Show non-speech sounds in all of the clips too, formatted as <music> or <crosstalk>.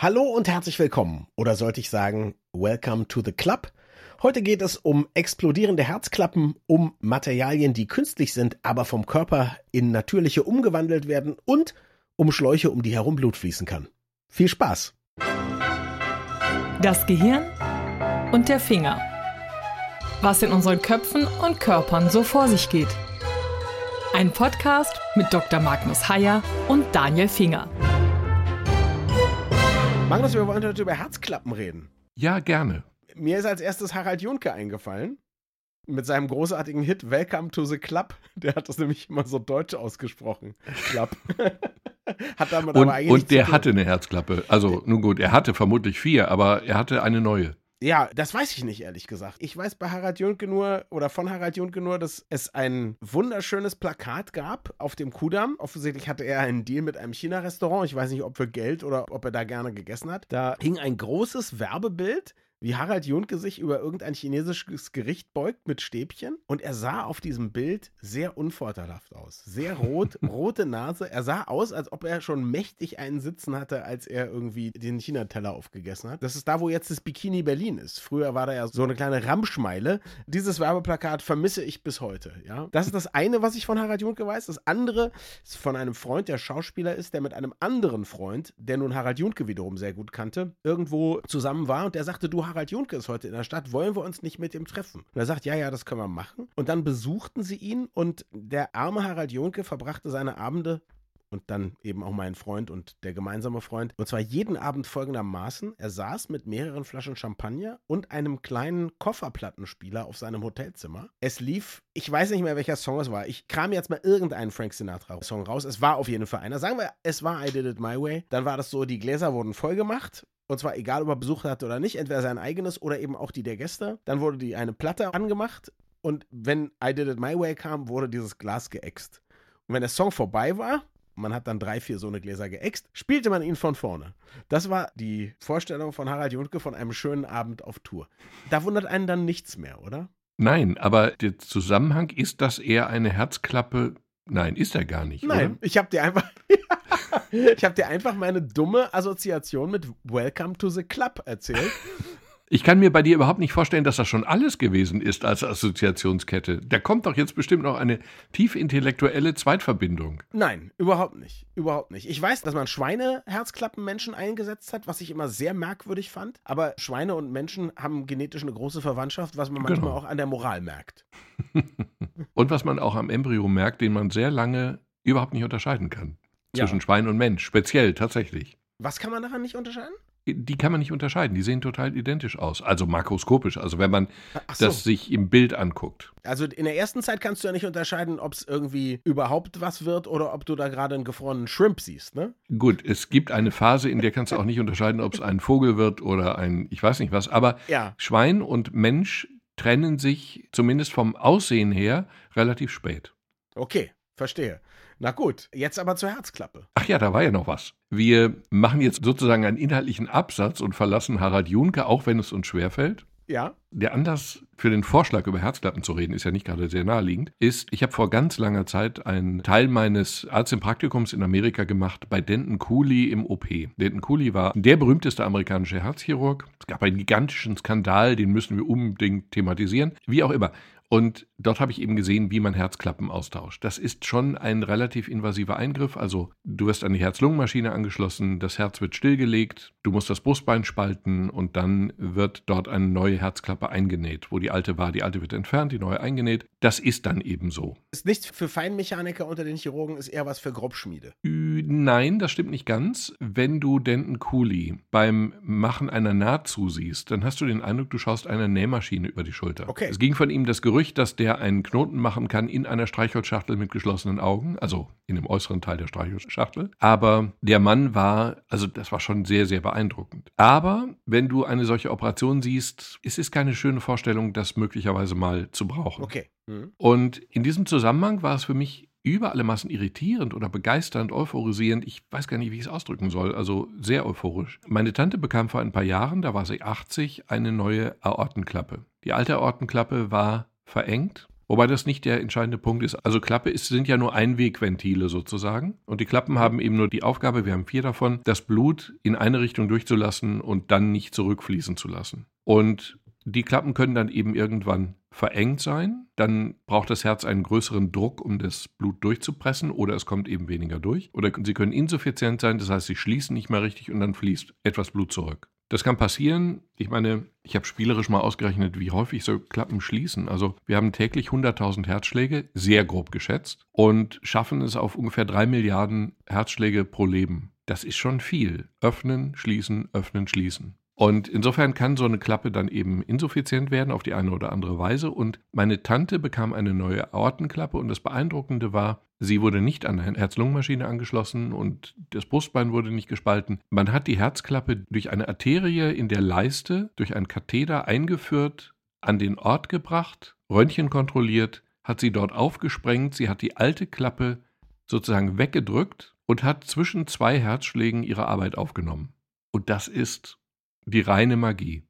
Hallo und herzlich willkommen, oder sollte ich sagen, Welcome to the Club. Heute geht es um explodierende Herzklappen, um Materialien, die künstlich sind, aber vom Körper in natürliche umgewandelt werden und um Schläuche, um die herum Blut fließen kann. Viel Spaß! Das Gehirn und der Finger. Was in unseren Köpfen und Körpern so vor sich geht. Ein Podcast mit Dr. Magnus Heyer und Daniel Finger. Magnus, wir wollen heute über Herzklappen reden. Ja, gerne. Mir ist als erstes Harald Junke eingefallen. Mit seinem großartigen Hit Welcome to the Club. Der hat das nämlich immer so deutsch ausgesprochen. Club. <laughs> hat damit und, aber eigentlich und der hatte eine Herzklappe. Also, nun gut, er hatte vermutlich vier, aber er hatte eine neue. Ja, das weiß ich nicht, ehrlich gesagt. Ich weiß bei Harald Junke nur, oder von Harald Junke nur, dass es ein wunderschönes Plakat gab auf dem Kudamm. Offensichtlich hatte er einen Deal mit einem China-Restaurant. Ich weiß nicht, ob für Geld oder ob er da gerne gegessen hat. Da hing ein großes Werbebild wie Harald Junke sich über irgendein chinesisches Gericht beugt mit Stäbchen. Und er sah auf diesem Bild sehr unvorteilhaft aus. Sehr rot, <laughs> rote Nase. Er sah aus, als ob er schon mächtig einen Sitzen hatte, als er irgendwie den China-Teller aufgegessen hat. Das ist da, wo jetzt das Bikini Berlin ist. Früher war da ja so eine kleine Ramschmeile. Dieses Werbeplakat vermisse ich bis heute. Ja? Das ist das eine, was ich von Harald Junke weiß. Das andere ist von einem Freund, der Schauspieler ist, der mit einem anderen Freund, der nun Harald Junke wiederum sehr gut kannte, irgendwo zusammen war und der sagte, du Harald Junke ist heute in der Stadt, wollen wir uns nicht mit ihm treffen? Und er sagt, ja, ja, das können wir machen. Und dann besuchten sie ihn und der arme Harald Junke verbrachte seine Abende und dann eben auch mein Freund und der gemeinsame Freund. Und zwar jeden Abend folgendermaßen. Er saß mit mehreren Flaschen Champagner und einem kleinen Kofferplattenspieler auf seinem Hotelzimmer. Es lief, ich weiß nicht mehr, welcher Song es war. Ich kram jetzt mal irgendeinen Frank Sinatra-Song raus. Es war auf jeden Fall einer. Sagen wir, es war I Did It My Way. Dann war das so, die Gläser wurden voll gemacht und zwar egal, ob er Besuch hatte oder nicht, entweder sein eigenes oder eben auch die der Gäste. Dann wurde die eine Platte angemacht und wenn I Did It My Way kam, wurde dieses Glas geäxt. Und wenn der Song vorbei war, man hat dann drei, vier so eine Gläser geäxt, spielte man ihn von vorne. Das war die Vorstellung von Harald Juntke von einem schönen Abend auf Tour. Da wundert einen dann nichts mehr, oder? Nein, aber der Zusammenhang ist, dass er eine Herzklappe. Nein, ist er gar nicht. Nein, oder? ich habe dir einfach. <laughs> ich habe dir einfach meine dumme Assoziation mit Welcome to the Club erzählt. Ich kann mir bei dir überhaupt nicht vorstellen, dass das schon alles gewesen ist als Assoziationskette. Da kommt doch jetzt bestimmt noch eine tief intellektuelle Zweitverbindung. Nein, überhaupt nicht. Überhaupt nicht. Ich weiß, dass man Schweineherzklappenmenschen eingesetzt hat, was ich immer sehr merkwürdig fand. Aber Schweine und Menschen haben genetisch eine große Verwandtschaft, was man manchmal genau. auch an der Moral merkt. <laughs> und was man auch am Embryo merkt, den man sehr lange überhaupt nicht unterscheiden kann zwischen ja. Schwein und Mensch, speziell tatsächlich. Was kann man daran nicht unterscheiden? Die kann man nicht unterscheiden, die sehen total identisch aus. Also makroskopisch, also wenn man so. das sich im Bild anguckt. Also in der ersten Zeit kannst du ja nicht unterscheiden, ob es irgendwie überhaupt was wird oder ob du da gerade einen gefrorenen Shrimp siehst, ne? Gut, es gibt eine Phase, in der kannst du auch nicht unterscheiden, ob es ein Vogel wird oder ein, ich weiß nicht was, aber ja. Schwein und Mensch trennen sich zumindest vom Aussehen her relativ spät. Okay, verstehe. Na gut, jetzt aber zur Herzklappe. Ach ja, da war ja noch was. Wir machen jetzt sozusagen einen inhaltlichen Absatz und verlassen Harald Junke, auch wenn es uns schwerfällt. Ja. Der Anlass für den Vorschlag, über Herzklappen zu reden, ist ja nicht gerade sehr naheliegend, ist, ich habe vor ganz langer Zeit einen Teil meines Arzt im Praktikums in Amerika gemacht bei Denton Cooley im OP. Denton Cooley war der berühmteste amerikanische Herzchirurg. Es gab einen gigantischen Skandal, den müssen wir unbedingt thematisieren. Wie auch immer. Und dort habe ich eben gesehen, wie man Herzklappen austauscht. Das ist schon ein relativ invasiver Eingriff. Also du wirst an die Herz-Lungen-Maschine angeschlossen, das Herz wird stillgelegt, du musst das Brustbein spalten und dann wird dort eine neue Herzklappe eingenäht. Wo die alte war, die alte wird entfernt, die neue eingenäht. Das ist dann eben so. Ist nichts für Feinmechaniker unter den Chirurgen, ist eher was für Grobschmiede. Nein, das stimmt nicht ganz. Wenn du Denton Cooley beim Machen einer Naht zusiehst, dann hast du den Eindruck, du schaust einer Nähmaschine über die Schulter. Okay. Es ging von ihm das Gerücht, Gerücht, dass der einen Knoten machen kann in einer Streichholzschachtel mit geschlossenen Augen, also in dem äußeren Teil der Streichholzschachtel. Aber der Mann war, also das war schon sehr, sehr beeindruckend. Aber wenn du eine solche Operation siehst, es ist keine schöne Vorstellung, das möglicherweise mal zu brauchen. Okay. Mhm. Und in diesem Zusammenhang war es für mich über alle Massen irritierend oder begeisternd, euphorisierend. Ich weiß gar nicht, wie ich es ausdrücken soll. Also sehr euphorisch. Meine Tante bekam vor ein paar Jahren, da war sie 80, eine neue Aortenklappe. Die alte Aortenklappe war verengt Wobei das nicht der entscheidende Punkt ist. Also Klappe ist, sind ja nur Einwegventile sozusagen. Und die Klappen haben eben nur die Aufgabe, wir haben vier davon, das Blut in eine Richtung durchzulassen und dann nicht zurückfließen zu lassen. Und die Klappen können dann eben irgendwann verengt sein. Dann braucht das Herz einen größeren Druck, um das Blut durchzupressen, oder es kommt eben weniger durch. Oder sie können insuffizient sein, das heißt, sie schließen nicht mehr richtig und dann fließt etwas Blut zurück. Das kann passieren. Ich meine, ich habe spielerisch mal ausgerechnet, wie häufig so Klappen schließen. Also wir haben täglich 100.000 Herzschläge, sehr grob geschätzt, und schaffen es auf ungefähr 3 Milliarden Herzschläge pro Leben. Das ist schon viel. Öffnen, schließen, öffnen, schließen. Und insofern kann so eine Klappe dann eben insuffizient werden auf die eine oder andere Weise. Und meine Tante bekam eine neue Aortenklappe und das Beeindruckende war, sie wurde nicht an eine Herz-Lungen-Maschine angeschlossen und das Brustbein wurde nicht gespalten. Man hat die Herzklappe durch eine Arterie in der Leiste, durch einen Katheter eingeführt, an den Ort gebracht, Röntgen kontrolliert, hat sie dort aufgesprengt, sie hat die alte Klappe sozusagen weggedrückt und hat zwischen zwei Herzschlägen ihre Arbeit aufgenommen. Und das ist die reine Magie.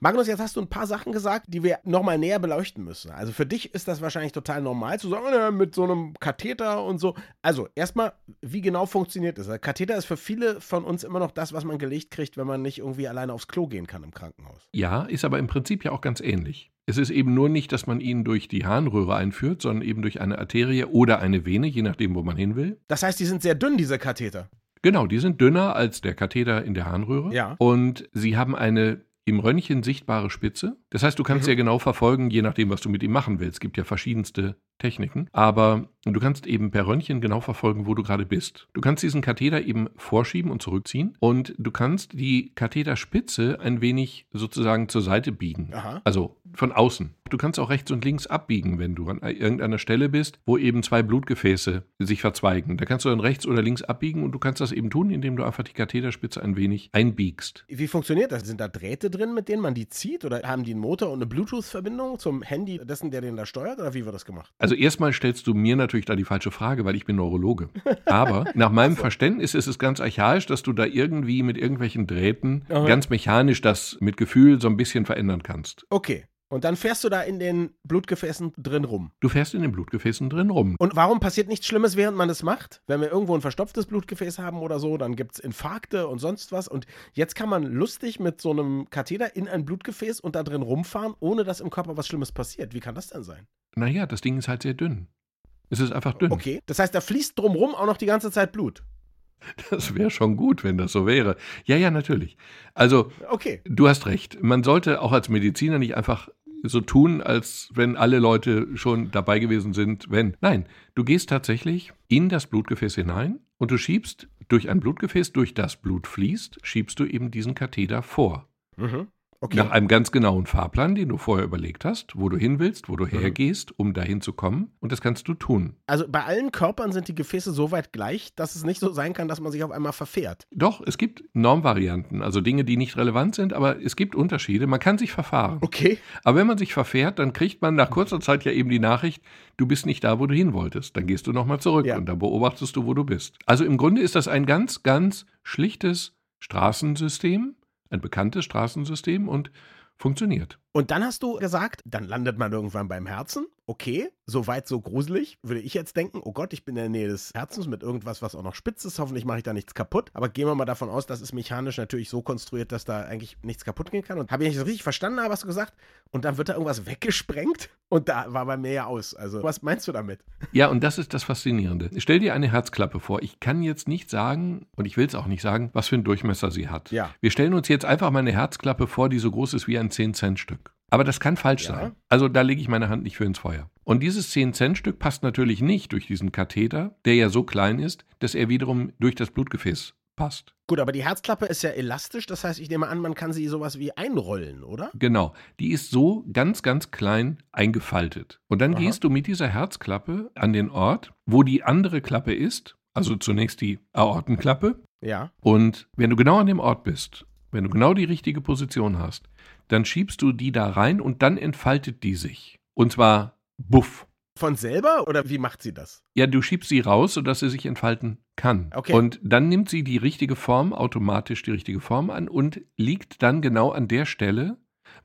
Magnus, jetzt hast du ein paar Sachen gesagt, die wir nochmal näher beleuchten müssen. Also für dich ist das wahrscheinlich total normal zu sagen, äh, mit so einem Katheter und so. Also erstmal, wie genau funktioniert das? Der Katheter ist für viele von uns immer noch das, was man gelegt kriegt, wenn man nicht irgendwie alleine aufs Klo gehen kann im Krankenhaus. Ja, ist aber im Prinzip ja auch ganz ähnlich. Es ist eben nur nicht, dass man ihn durch die Harnröhre einführt, sondern eben durch eine Arterie oder eine Vene, je nachdem, wo man hin will. Das heißt, die sind sehr dünn, diese Katheter. Genau, die sind dünner als der Katheter in der Harnröhre. Ja. Und sie haben eine im Röntgen sichtbare Spitze. Das heißt, du kannst Mhm. ja genau verfolgen, je nachdem, was du mit ihm machen willst. Es gibt ja verschiedenste Techniken. Aber du kannst eben per Röntgen genau verfolgen, wo du gerade bist. Du kannst diesen Katheter eben vorschieben und zurückziehen. Und du kannst die Katheterspitze ein wenig sozusagen zur Seite biegen. Aha. Also von außen. Du kannst auch rechts und links abbiegen, wenn du an irgendeiner Stelle bist, wo eben zwei Blutgefäße sich verzweigen. Da kannst du dann rechts oder links abbiegen und du kannst das eben tun, indem du einfach die Katheterspitze ein wenig einbiegst. Wie funktioniert das? Sind da Drähte drin, mit denen man die zieht? Oder haben die einen Motor und eine Bluetooth-Verbindung zum Handy dessen, der den da steuert? Oder wie wird das gemacht? Also erstmal stellst du mir natürlich da die falsche Frage, weil ich bin Neurologe. Aber <laughs> nach meinem Verständnis ist es ganz archaisch, dass du da irgendwie mit irgendwelchen Drähten Aha. ganz mechanisch das mit Gefühl so ein bisschen verändern kannst. Okay. Und dann fährst du da in den Blutgefäßen drin rum. Du fährst in den Blutgefäßen drin rum. Und warum passiert nichts Schlimmes, während man das macht? Wenn wir irgendwo ein verstopftes Blutgefäß haben oder so, dann gibt es Infarkte und sonst was. Und jetzt kann man lustig mit so einem Katheter in ein Blutgefäß und da drin rumfahren, ohne dass im Körper was Schlimmes passiert. Wie kann das denn sein? Naja, das Ding ist halt sehr dünn. Es ist einfach dünn. Okay. Das heißt, da fließt drumrum auch noch die ganze Zeit Blut. <laughs> Das wäre schon gut, wenn das so wäre. Ja, ja, natürlich. Also, Okay. du hast recht. Man sollte auch als Mediziner nicht einfach so tun, als wenn alle Leute schon dabei gewesen sind, wenn. Nein, du gehst tatsächlich in das Blutgefäß hinein und du schiebst durch ein Blutgefäß, durch das Blut fließt, schiebst du eben diesen Katheter vor. Mhm. Okay. Nach einem ganz genauen Fahrplan, den du vorher überlegt hast, wo du hin willst, wo du Mhm. hergehst, um dahin zu kommen. Und das kannst du tun. Also bei allen Körpern sind die Gefäße so weit gleich, dass es nicht so sein kann, dass man sich auf einmal verfährt. Doch, es gibt Normvarianten, also Dinge, die nicht relevant sind, aber es gibt Unterschiede. Man kann sich verfahren. Okay. Aber wenn man sich verfährt, dann kriegt man nach kurzer Zeit ja eben die Nachricht, du bist nicht da, wo du hin wolltest. Dann gehst du nochmal zurück Ja. und dann beobachtest du, wo du bist. Also im Grunde ist das ein ganz, ganz schlichtes Straßensystem, ein bekanntes Straßensystem und funktioniert. Und dann hast du gesagt, dann landet man irgendwann beim Herzen. Okay, soweit so gruselig, würde ich jetzt denken. Oh Gott, ich bin in der Nähe des Herzens mit irgendwas, was auch noch spitz ist. Hoffentlich mache ich da nichts kaputt. Aber gehen wir mal davon aus, das ist mechanisch natürlich so konstruiert, dass da eigentlich nichts kaputt gehen kann. Und habe ich nicht so richtig verstanden, aber hast du gesagt? Und dann wird da irgendwas weggesprengt und da war bei mir ja aus. Also, was meinst du damit? Ja, und das ist das Faszinierende. Stell dir eine Herzklappe vor. Ich kann jetzt nicht sagen, und ich will es auch nicht sagen, was für einen Durchmesser sie hat. Ja. Wir stellen uns jetzt einfach mal eine Herzklappe vor, die so groß ist wie ein 10-Cent-Stück. Aber das kann falsch Ja. sein. Also da lege ich meine Hand nicht für ins Feuer. Und dieses 10-Cent-Stück passt natürlich nicht durch diesen Katheter, der ja so klein ist, dass er wiederum durch das Blutgefäß passt. Gut, aber die Herzklappe ist ja elastisch. Das heißt, ich nehme an, man kann sie sowas wie einrollen, oder? Genau. Die ist so ganz, ganz klein eingefaltet. Und dann Aha. gehst du mit dieser Herzklappe an den Ort, wo die andere Klappe ist. Also zunächst die Aortenklappe. Ja. Und wenn du genau an dem Ort bist, wenn du genau die richtige Position hast, dann schiebst du die da rein und dann entfaltet die sich. Und zwar buff. Von selber oder wie macht sie das? Ja, du schiebst sie raus, sodass sie sich entfalten kann. Okay. Und dann nimmt sie die richtige Form, automatisch die richtige Form an und liegt dann genau an der Stelle,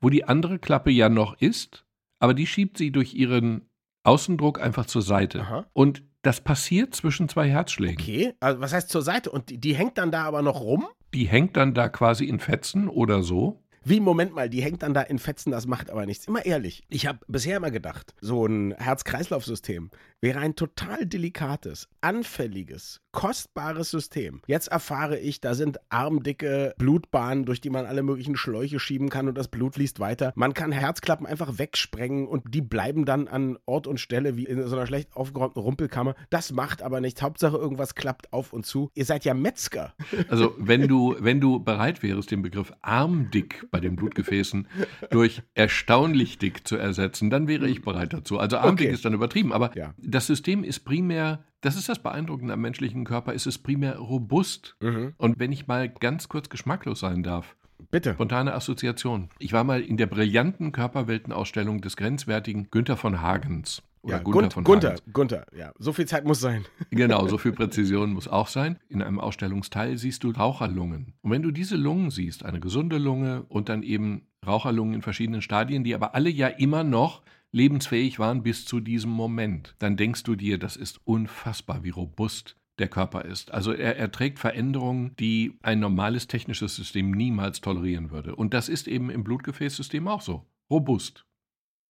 wo die andere Klappe ja noch ist, aber die schiebt sie durch ihren Außendruck einfach zur Seite. Aha. Und das passiert zwischen zwei Herzschlägen. Okay, also was heißt zur Seite? Und die, die hängt dann da aber noch rum? Die hängt dann da quasi in Fetzen oder so. Wie, Moment mal, die hängt dann da in Fetzen, das macht aber nichts. Immer ehrlich, ich habe bisher immer gedacht, so ein Herz-Kreislauf-System wäre ein total delikates, anfälliges, kostbares System. Jetzt erfahre ich, da sind armdicke Blutbahnen, durch die man alle möglichen Schläuche schieben kann und das Blut fließt weiter. Man kann Herzklappen einfach wegsprengen und die bleiben dann an Ort und Stelle wie in so einer schlecht aufgeräumten Rumpelkammer. Das macht aber nichts. Hauptsache irgendwas klappt auf und zu. Ihr seid ja Metzger. Also wenn du, wenn du bereit wärst, den Begriff armdick bei den Blutgefäßen <laughs> durch erstaunlich dick zu ersetzen, dann wäre ich bereit dazu. Also armdick Okay. ist dann übertrieben, aber Ja. das System ist primär, das ist das Beeindruckende am menschlichen Körper, ist es primär robust. Mhm. Und wenn ich mal ganz kurz geschmacklos sein darf, Bitte. spontane Assoziation. Ich war mal in der brillanten Körperweltenausstellung des grenzwertigen Günther von Hagens. Oder Ja, Gunther Gunther, von Gunther, Hagens. Gunther, ja. So viel Zeit muss sein. <laughs> Genau, so viel Präzision muss auch sein. In einem Ausstellungsteil siehst du Raucherlungen. Und wenn du diese Lungen siehst, eine gesunde Lunge und dann eben Raucherlungen in verschiedenen Stadien, die aber alle ja immer noch lebensfähig waren bis zu diesem Moment, dann denkst du dir, das ist unfassbar, wie robust der Körper ist. Also er erträgt Veränderungen, die ein normales technisches System niemals tolerieren würde. Und das ist eben im Blutgefäßsystem auch so. Robust.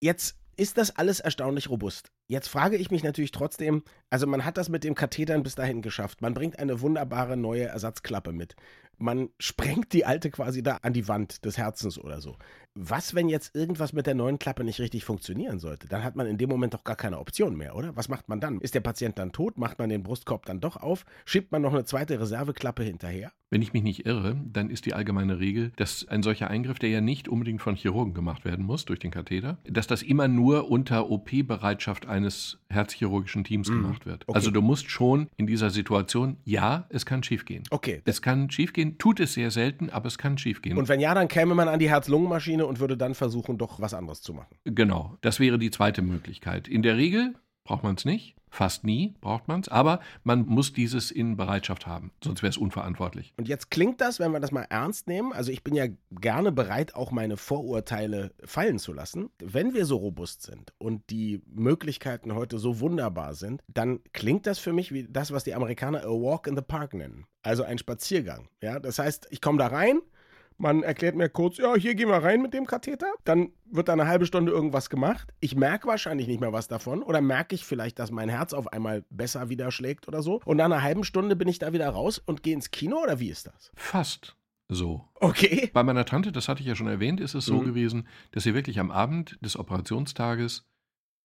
Jetzt ist das alles erstaunlich robust. Jetzt frage ich mich natürlich trotzdem, also man hat das mit dem Kathetern bis dahin geschafft. Man bringt eine wunderbare neue Ersatzklappe mit. Man sprengt die alte quasi da an die Wand des Herzens oder so. Was, wenn jetzt irgendwas mit der neuen Klappe nicht richtig funktionieren sollte? Dann hat man in dem Moment doch gar keine Option mehr, oder? Was macht man dann? Ist der Patient dann tot? Macht man den Brustkorb dann doch auf? Schiebt man noch eine zweite Reserveklappe hinterher? Wenn ich mich nicht irre, dann ist die allgemeine Regel, dass ein solcher Eingriff, der ja nicht unbedingt von Chirurgen gemacht werden muss durch den Katheter, dass das immer nur unter OP-Bereitschaft eines herzchirurgischen Teams Mhm. gemacht wird. Okay. Also du musst schon in dieser Situation, ja, es kann schiefgehen. Okay. Es kann schiefgehen, tut es sehr selten, aber es kann schiefgehen. Und wenn ja, dann käme man an die Herz-Lungen-Maschine und würde dann versuchen, doch was anderes zu machen. Genau, das wäre die zweite Möglichkeit. In der Regel braucht man es nicht, fast nie braucht man es, aber man muss dieses in Bereitschaft haben, sonst wäre es unverantwortlich. Und jetzt klingt das, wenn wir das mal ernst nehmen, also ich bin ja gerne bereit, auch meine Vorurteile fallen zu lassen. Wenn wir so robust sind und die Möglichkeiten heute so wunderbar sind, dann klingt das für mich wie das, was die Amerikaner a walk in the park nennen. Also ein Spaziergang. Ja, das heißt, ich komme da rein, man erklärt mir kurz, ja, hier gehen wir rein mit dem Katheter. Dann wird da eine halbe Stunde irgendwas gemacht. Ich merke wahrscheinlich nicht mehr was davon. Oder merke ich vielleicht, dass mein Herz auf einmal besser wieder schlägt oder so. Und nach einer halben Stunde bin ich da wieder raus und gehe ins Kino oder wie ist das? Fast so. Okay. Bei meiner Tante, das hatte ich ja schon erwähnt, ist es so Mhm. gewesen, dass sie wirklich am Abend des Operationstages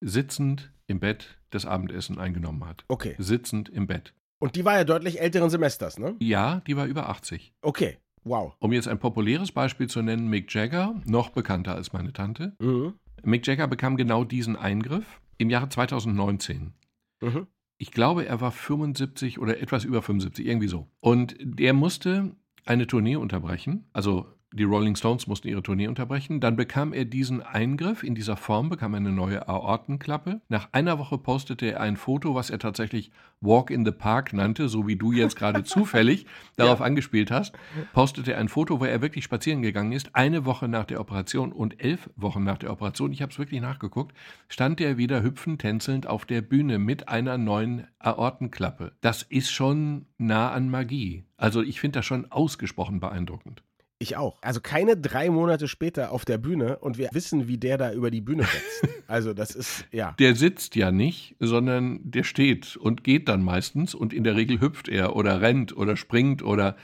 sitzend im Bett das Abendessen eingenommen hat. Okay. Sitzend im Bett. Und die war ja deutlich älteren Semesters, ne? Ja, die war über 80. Okay. Wow. Um jetzt ein populäres Beispiel zu nennen, Mick Jagger, noch bekannter als meine Tante. Mhm. Mick Jagger bekam genau diesen Eingriff im Jahre 2019. Mhm. Ich glaube, er war 75 oder etwas über 75, irgendwie so. Und der musste eine Tournee unterbrechen. Also die Rolling Stones mussten ihre Tournee unterbrechen. Dann bekam er diesen Eingriff in dieser Form, bekam er eine neue Aortenklappe. Nach einer Woche postete er ein Foto, was er tatsächlich Walk in the Park nannte, so wie du jetzt gerade <laughs> zufällig darauf angespielt hast. Postete er ein Foto, wo er wirklich spazieren gegangen ist. Eine Woche nach der Operation und elf Wochen nach der Operation, ich habe es wirklich nachgeguckt, stand er wieder hüpfend, tänzelnd auf der Bühne mit einer neuen Aortenklappe. Das ist schon nah an Magie. Also ich finde das schon ausgesprochen beeindruckend. Ich auch. Also keine drei Monate später auf der Bühne und wir wissen, wie der da über die Bühne wächst. <laughs> Also das ist, ja. Der sitzt ja nicht, sondern der steht und geht dann meistens und in der Regel hüpft er oder rennt oder springt oder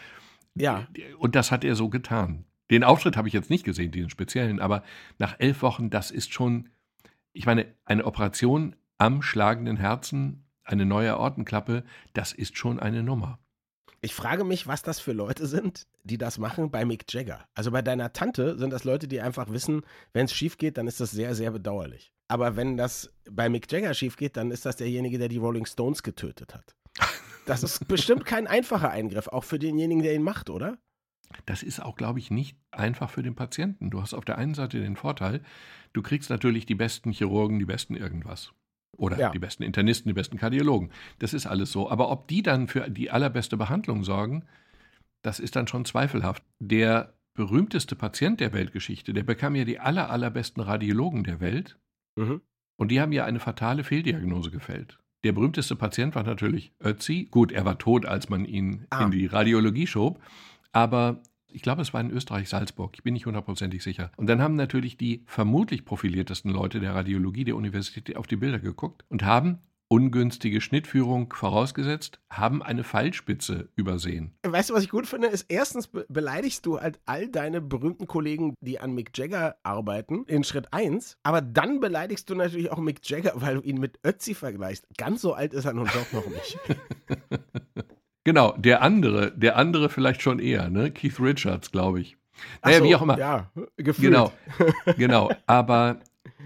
Ja. und das hat er so getan. Den Auftritt habe ich jetzt nicht gesehen, den speziellen, aber nach elf Wochen, das ist schon, ich meine, eine Operation am schlagenden Herzen, eine neue Aortenklappe, das ist schon eine Nummer. Ich frage mich, was das für Leute sind, die das machen bei Mick Jagger. Also bei deiner Tante sind das Leute, die einfach wissen, wenn es schief geht, dann ist das sehr, sehr bedauerlich. Aber wenn das bei Mick Jagger schief geht, dann ist das derjenige, der die Rolling Stones getötet hat. Das ist bestimmt kein einfacher Eingriff, auch für denjenigen, der ihn macht, oder? Das ist auch, glaube ich, nicht einfach für den Patienten. Du hast auf der einen Seite den Vorteil, du kriegst natürlich die besten Chirurgen, die besten irgendwas. Oder Ja. die besten Internisten, die besten Kardiologen. Das ist alles so. Aber ob die dann für die allerbeste Behandlung sorgen, das ist dann schon zweifelhaft. Der berühmteste Patient der Weltgeschichte, der bekam ja die aller, allerbesten Radiologen der Welt. Mhm. Und die haben ja eine fatale Fehldiagnose gefällt. Der berühmteste Patient war natürlich Ötzi. Gut, er war tot, als man ihn Ah. in die Radiologie schob. Aber ich glaube, es war in Österreich-Salzburg. Ich bin nicht hundertprozentig sicher. Und dann haben natürlich die vermutlich profiliertesten Leute der Radiologie der Universität auf die Bilder geguckt und haben ungünstige Schnittführung vorausgesetzt, haben eine Pfeilspitze übersehen. Weißt du, was ich gut finde? Ist erstens be beleidigst du halt all deine berühmten Kollegen, die an Mick Jagger arbeiten, in Schritt 1. Aber dann beleidigst du natürlich auch Mick Jagger, weil du ihn mit Ötzi vergleichst. Ganz so alt ist er nun doch noch nicht. <laughs> Genau, der andere, der andere vielleicht schon eher, ne? Keith Richards, glaube ich. Naja, so, wie auch immer. Ja, gefühlt. Genau, <laughs> genau. Aber,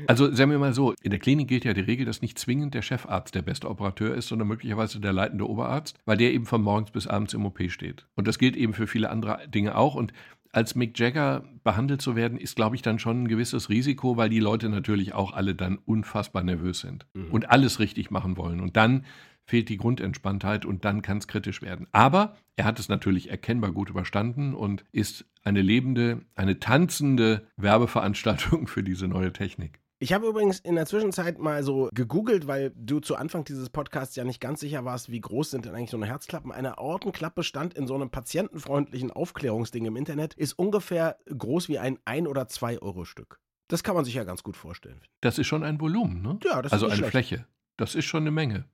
also sagen wir mal so, in der Klinik gilt ja die Regel, dass nicht zwingend der Chefarzt der beste Operateur ist, sondern möglicherweise der leitende Oberarzt, weil der eben von morgens bis abends im OP steht. Und das gilt eben für viele andere Dinge auch. Und als Mick Jagger behandelt zu werden, ist, glaube ich, dann schon ein gewisses Risiko, weil die Leute natürlich auch alle dann unfassbar nervös sind Mhm. und alles richtig machen wollen. Und dann fehlt die Grundentspanntheit und dann kann es kritisch werden. Aber er hat es natürlich erkennbar gut überstanden und ist eine lebende, eine tanzende Werbeveranstaltung <laughs> für diese neue Technik. Ich habe übrigens in der Zwischenzeit mal so gegoogelt, weil du zu Anfang dieses Podcasts ja nicht ganz sicher warst, wie groß sind denn eigentlich so eine Herzklappen. Eine Aortenklappe stand in so einem patientenfreundlichen Aufklärungsding im Internet, ist ungefähr groß wie ein 1 oder 2 Euro Stück. Das kann man sich ja ganz gut vorstellen. Das ist schon ein Volumen, ne? Ja, das also ist eine schlecht. Fläche. Das ist schon eine Menge.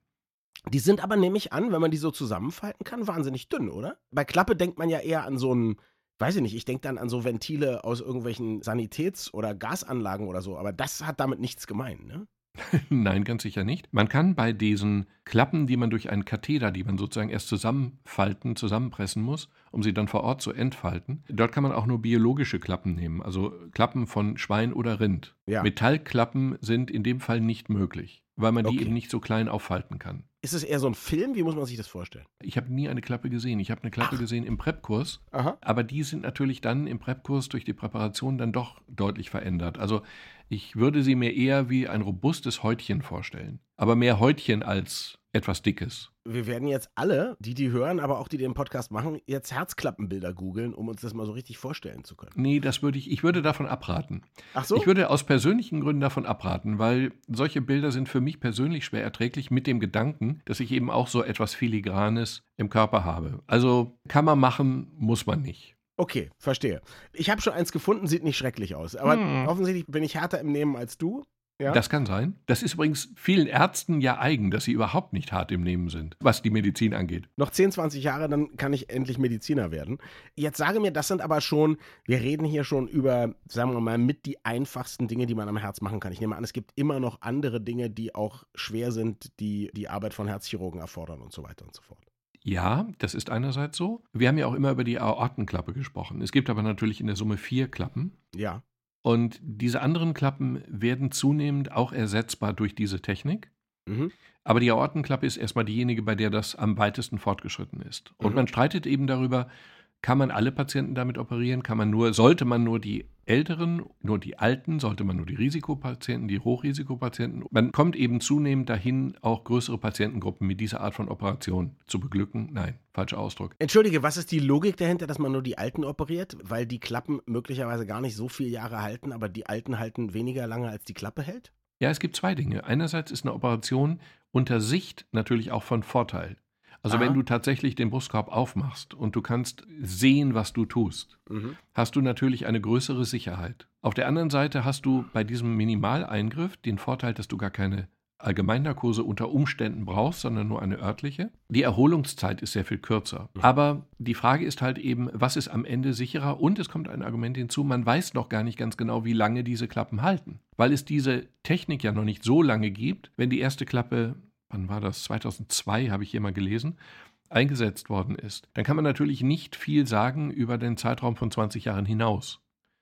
Die sind aber, nehme ich an, wenn man die so zusammenfalten kann, wahnsinnig dünn, oder? Bei Klappe denkt man ja eher an so ein, weiß ich nicht, ich denke dann an so Ventile aus irgendwelchen Sanitäts- oder Gasanlagen oder so, aber das hat damit nichts gemein, ne? <laughs> Nein, ganz sicher nicht. Man kann bei diesen Klappen, die man durch einen Katheter, die man sozusagen erst zusammenfalten, zusammenpressen muss, um sie dann vor Ort zu entfalten, dort kann man auch nur biologische Klappen nehmen, also Klappen von Schwein oder Rind. Ja. Metallklappen sind in dem Fall nicht möglich, weil man die Okay. eben nicht so klein auffalten kann. Ist es eher so ein Film? Wie muss man sich das vorstellen? Ich habe nie eine Klappe gesehen. Ich habe eine Klappe Ach. gesehen im Prep-Kurs, aber die sind natürlich dann im Prep-Kurs durch die Präparation dann doch deutlich verändert. Also ich würde sie mir eher wie ein robustes Häutchen vorstellen. Aber mehr Häutchen als etwas Dickes. Wir werden jetzt alle, die die hören, aber auch die den Podcast machen, jetzt Herzklappenbilder googeln, um uns das mal so richtig vorstellen zu können. Nee, das würde ich, ich würde davon abraten. Ach so? Ich würde aus persönlichen Gründen davon abraten, weil solche Bilder sind für mich persönlich schwer erträglich mit dem Gedanken, dass ich eben auch so etwas Filigranes im Körper habe. Also kann man machen, muss man nicht. okay, verstehe. Ich habe schon eins gefunden, sieht nicht schrecklich aus. Aber Hm. offensichtlich bin ich härter im Nehmen als du. Ja. Das kann sein. Das ist übrigens vielen Ärzten ja eigen, dass sie überhaupt nicht hart im Nehmen sind, was die Medizin angeht. Noch 10, 20 Jahre, dann kann ich endlich Mediziner werden. Jetzt sage mir, das sind aber schon, wir reden hier schon über, sagen wir mal, mit die einfachsten Dinge, die man am Herz machen kann. Ich nehme an, es gibt immer noch andere Dinge, die auch schwer sind, die die Arbeit von Herzchirurgen erfordern und so weiter und so fort. Ja, das ist einerseits so. Wir haben ja auch immer über die Aortenklappe gesprochen. Es gibt aber natürlich in der Summe vier Klappen. Ja. Und diese anderen Klappen werden zunehmend auch ersetzbar durch diese Technik. Mhm. Aber die Aortenklappe ist erstmal diejenige, bei der das am weitesten fortgeschritten ist. Und Mhm. man streitet eben darüber, kann man alle Patienten damit operieren? Kann man nur, sollte man nur die Älteren, nur die Alten, sollte man nur die Risikopatienten, die Hochrisikopatienten? Man kommt eben zunehmend dahin, auch größere Patientengruppen mit dieser Art von Operation zu beglücken. Nein, falscher Ausdruck. Entschuldige, was ist die Logik dahinter, dass man nur die Alten operiert? Weil die Klappen möglicherweise gar nicht so viele Jahre halten, aber die Alten halten weniger lange, als die Klappe hält? Ja, es gibt zwei Dinge. Einerseits ist eine Operation unter Sicht natürlich auch von Vorteil. Also Aha. wenn du tatsächlich den Brustkorb aufmachst und du kannst sehen, was du tust, Mhm. hast du natürlich eine größere Sicherheit. Auf der anderen Seite hast du bei diesem Minimaleingriff den Vorteil, dass du gar keine Allgemeinnarkose unter Umständen brauchst, sondern nur eine örtliche. Die Erholungszeit ist sehr viel kürzer. Mhm. Aber die Frage ist halt eben, was ist am Ende sicherer? Und es kommt ein Argument hinzu, man weiß noch gar nicht ganz genau, wie lange diese Klappen halten. Weil es diese Technik ja noch nicht so lange gibt, wenn die erste Klappe, wann war das? 2002 habe ich hier mal gelesen, eingesetzt worden ist. Dann kann man natürlich nicht viel sagen über den Zeitraum von 20 Jahren hinaus.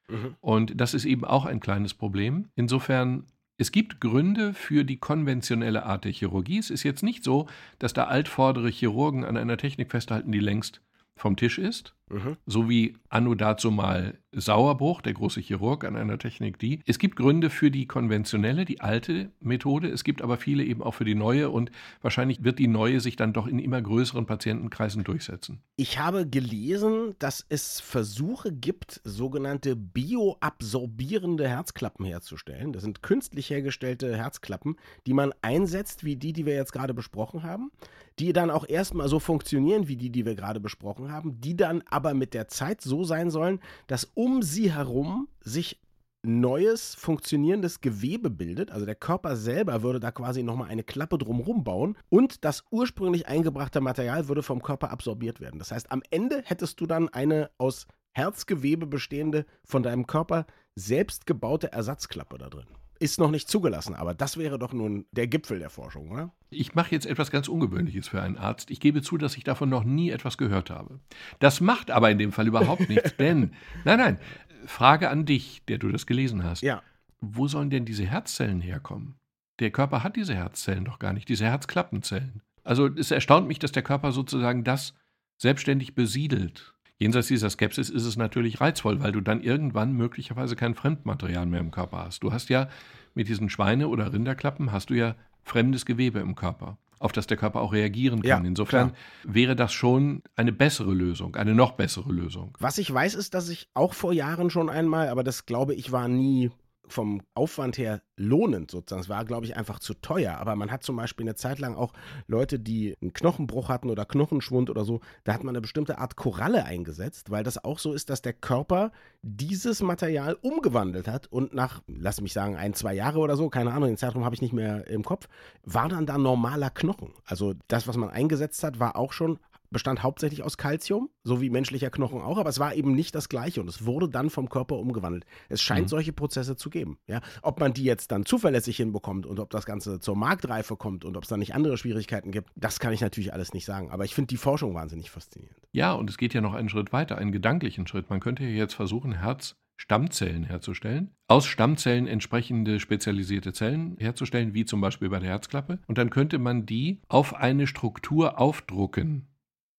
Mhm. Und das ist eben auch ein kleines Problem. Insofern, es gibt Gründe für die konventionelle Art der Chirurgie. Es ist jetzt nicht so, dass da altvordere Chirurgen an einer Technik festhalten, die längst vom Tisch ist. Mhm. So wie anno dazu mal Sauerbruch, der große Chirurg an einer Technik, die. Es gibt Gründe für die konventionelle, die alte Methode. Es gibt aber viele eben auch für die neue und wahrscheinlich wird die neue sich dann doch in immer größeren Patientenkreisen durchsetzen. Ich habe gelesen, dass es Versuche gibt, sogenannte bioabsorbierende Herzklappen herzustellen. Das sind künstlich hergestellte Herzklappen, die man einsetzt, wie die, die wir jetzt gerade besprochen haben die dann auch erstmal so funktionieren wie die, die wir gerade besprochen haben, die dann aber mit der Zeit so sein sollen, dass um sie herum sich neues funktionierendes Gewebe bildet. Also der Körper selber würde da quasi nochmal eine Klappe drumherum bauen und das ursprünglich eingebrachte Material würde vom Körper absorbiert werden. Das heißt, am Ende hättest du dann eine aus Herzgewebe bestehende, von deinem Körper selbst gebaute Ersatzklappe da drin ist noch nicht zugelassen, aber das wäre doch nun der Gipfel der Forschung, oder? Ich mache jetzt etwas ganz Ungewöhnliches für einen Arzt. Ich gebe zu, dass ich davon noch nie etwas gehört habe. Das macht aber in dem Fall überhaupt <laughs> nichts, denn, nein, nein, Frage an dich, der du das gelesen hast. Ja. Wo sollen denn diese Herzzellen herkommen? Der Körper hat diese Herzzellen doch gar nicht, diese Herzklappenzellen. Also es erstaunt mich, dass der Körper sozusagen das selbstständig besiedelt. Jenseits dieser Skepsis ist es natürlich reizvoll, weil du dann irgendwann möglicherweise kein Fremdmaterial mehr im Körper hast. Du hast ja mit diesen Schweine- oder Rinderklappen hast du ja fremdes Gewebe im Körper, auf das der Körper auch reagieren kann. Ja, Insofern klar. wäre das schon eine bessere Lösung, eine noch bessere Lösung. Was ich weiß, ist, dass ich auch vor Jahren schon einmal, aber das glaube ich war nie vom Aufwand her lohnend sozusagen. Es war, glaube ich, einfach zu teuer. Aber man hat zum Beispiel eine Zeit lang auch Leute, die einen Knochenbruch hatten oder Knochenschwund oder so, da hat man eine bestimmte Art Koralle eingesetzt, weil das auch so ist, dass der Körper dieses Material umgewandelt hat und nach, lass mich sagen, ein, zwei Jahre oder so, keine Ahnung, den Zeitraum habe ich nicht mehr im Kopf, war dann da normaler Knochen. Also das, was man eingesetzt hat, war auch schon bestand hauptsächlich aus Kalzium, so wie menschlicher Knochen auch, aber es war eben nicht das gleiche und es wurde dann vom Körper umgewandelt. Es scheint mhm. solche Prozesse zu geben. Ja? Ob man die jetzt dann zuverlässig hinbekommt und ob das Ganze zur Marktreife kommt und ob es dann nicht andere Schwierigkeiten gibt, das kann ich natürlich alles nicht sagen. Aber ich finde die Forschung wahnsinnig faszinierend. Ja, und es geht ja noch einen Schritt weiter, einen gedanklichen Schritt. Man könnte ja jetzt versuchen, Herz Stammzellen herzustellen, aus Stammzellen entsprechende spezialisierte Zellen herzustellen, wie zum Beispiel bei der Herzklappe. Und dann könnte man die auf eine Struktur aufdrucken.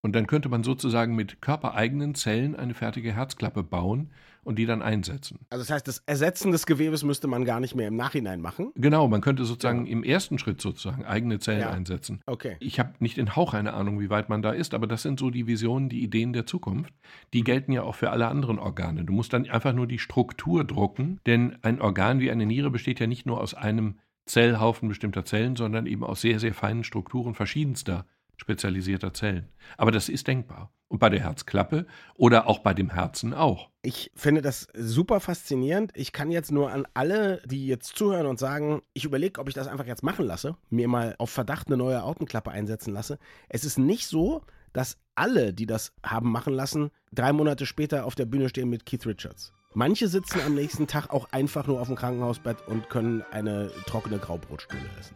Und dann könnte man sozusagen mit körpereigenen Zellen eine fertige Herzklappe bauen und die dann einsetzen. Also das heißt, das Ersetzen des Gewebes müsste man gar nicht mehr im Nachhinein machen? Genau, man könnte sozusagen ja. im ersten Schritt sozusagen eigene Zellen ja. einsetzen. Okay. Ich habe nicht den Hauch eine Ahnung, wie weit man da ist, aber das sind so die Visionen, die Ideen der Zukunft. Die gelten ja auch für alle anderen Organe. Du musst dann einfach nur die Struktur drucken, denn ein Organ wie eine Niere besteht ja nicht nur aus einem Zellhaufen bestimmter Zellen, sondern eben aus sehr, sehr feinen Strukturen verschiedenster spezialisierter Zellen. Aber das ist denkbar. Und bei der Herzklappe oder auch bei dem Herzen auch. Ich finde das super faszinierend. Ich kann jetzt nur an alle, die jetzt zuhören und sagen, ich überlege, ob ich das einfach jetzt machen lasse, mir mal auf Verdacht eine neue Aortenklappe einsetzen lasse. Es ist nicht so, dass alle, die das haben machen lassen, drei Monate später auf der Bühne stehen mit Keith Richards. Manche sitzen am nächsten Tag auch einfach nur auf dem Krankenhausbett und können eine trockene Graubrotstuhle essen.